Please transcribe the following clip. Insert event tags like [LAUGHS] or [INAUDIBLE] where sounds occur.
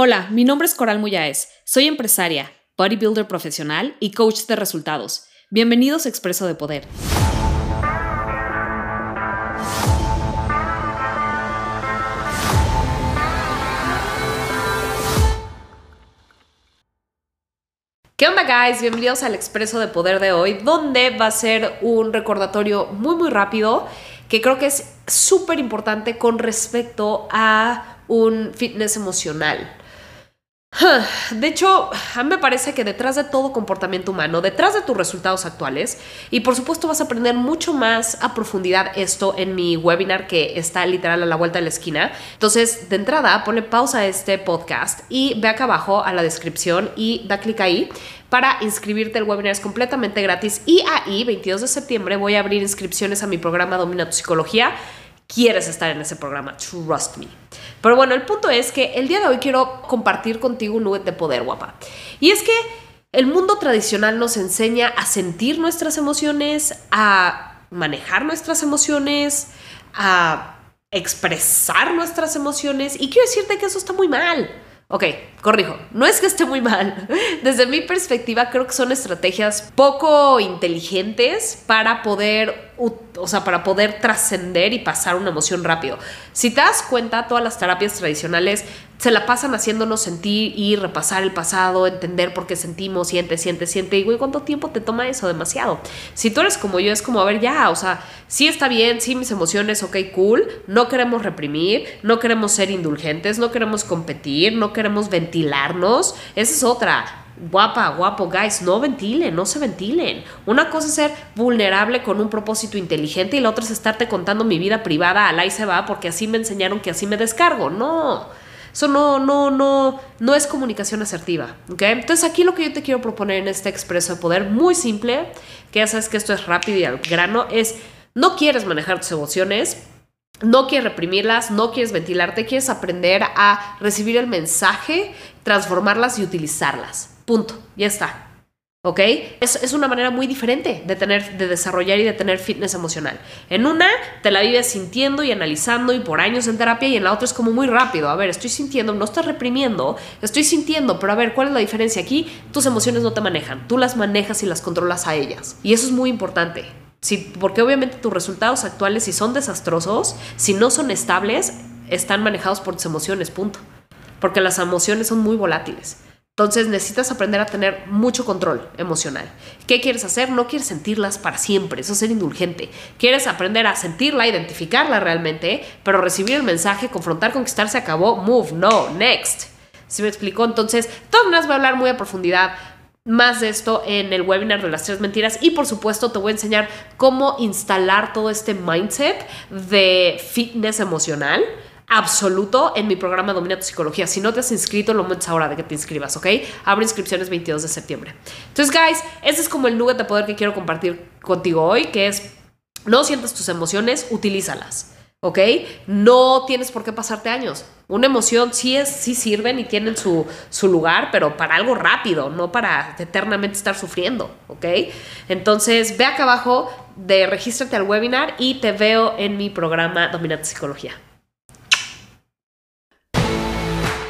Hola, mi nombre es Coral Muyáez. Soy empresaria, bodybuilder profesional y coach de resultados. Bienvenidos a Expreso de Poder. ¿Qué onda guys? Bienvenidos al Expreso de Poder de hoy, donde va a ser un recordatorio muy muy rápido que creo que es súper importante con respecto a un fitness emocional. [SIGHS] De hecho, a mí me parece que detrás de todo comportamiento humano, detrás de tus resultados actuales, y por supuesto vas a aprender mucho más a profundidad esto en mi webinar que está literal a la vuelta de la esquina. Entonces, de entrada, ponle pausa a este podcast y ve acá abajo a la descripción y da clic ahí para inscribirte. El webinar es completamente gratis y ahí, 22 de septiembre, voy a abrir inscripciones a mi programa Domina tu Psicología. Quieres estar en ese programa, trust me. Pero bueno, el punto es que el día de hoy quiero compartir contigo un nugget de poder, guapa. Y es que el mundo tradicional nos enseña a sentir nuestras emociones, a manejar nuestras emociones, a expresar nuestras emociones. Y quiero decirte que eso está muy mal. Ok, corrijo, no es que esté muy mal. [LAUGHS] Desde mi perspectiva creo que son estrategias poco inteligentes para poder, o sea, para poder trascender y pasar una emoción rápido. Si te das cuenta, todas las terapias tradicionales se la pasan haciéndonos sentir y repasar el pasado, entender por qué sentimos, siente, siente, siente. Y, güey, ¿cuánto tiempo te toma eso? Demasiado. Si tú eres como yo, es como, a ver, ya, o sea, sí está bien, sí mis emociones, ok, cool. No queremos reprimir, no queremos ser indulgentes, no queremos competir, no queremos ventilarnos. Esa es otra. Guapa, guapo, guys, no ventilen, no se ventilen. Una cosa es ser vulnerable con un propósito inteligente y la otra es estarte contando mi vida privada, al ahí se va, porque así me enseñaron que así me descargo. No. Eso no, no, no, no es comunicación asertiva. Entonces aquí lo que yo te quiero proponer en este expreso de poder muy simple, que ya sabes que esto es rápido y al grano, es no quieres manejar tus emociones, no quieres reprimirlas, no quieres ventilarte, quieres aprender a recibir el mensaje, transformarlas y utilizarlas. Punto. Ya está. ¿Ok? Es, es, una manera muy diferente de, tener, de desarrollar y de tener fitness emocional. En una te la vives sintiendo y analizando y por años en terapia y en la otra es como muy rápido. A ver, estoy sintiendo, no estoy reprimiendo, estoy sintiendo, pero a ver, ¿cuál es la diferencia aquí? Tus emociones no te manejan, tú las manejas y las controlas a ellas. Y eso es muy importante. Sí, porque obviamente tus resultados actuales, si son desastrosos, si no son estables, están manejados por tus emociones, punto. Porque las emociones son muy volátiles. Entonces necesitas aprender a tener mucho control emocional. ¿Qué quieres hacer? No quieres sentirlas para siempre, eso es ser indulgente. Quieres aprender a sentirla, identificarla realmente, pero recibir el mensaje, confrontar, conquistar, se acabó, move, no, next. ¿Sí me explicó? Entonces, todas maneras voy a hablar muy a profundidad más de esto en el webinar de las tres mentiras y por supuesto te voy a enseñar cómo instalar todo este mindset de fitness emocional absoluto en mi programa Domina tu Psicología. Si no te has inscrito, lo metes ahora de que te inscribas, ¿ok? Abre inscripciones 22 de septiembre. Entonces, guys, ese es como el nugget de poder que quiero compartir contigo hoy, que es, no sientas tus emociones, utilízalas, ¿ok? No tienes por qué pasarte años. Una emoción sí, es, sí sirven y tienen su, su lugar, pero para algo rápido, no para eternamente estar sufriendo, ¿ok? Entonces, ve acá abajo de regístrate al webinar y te veo en mi programa Domina tu Psicología.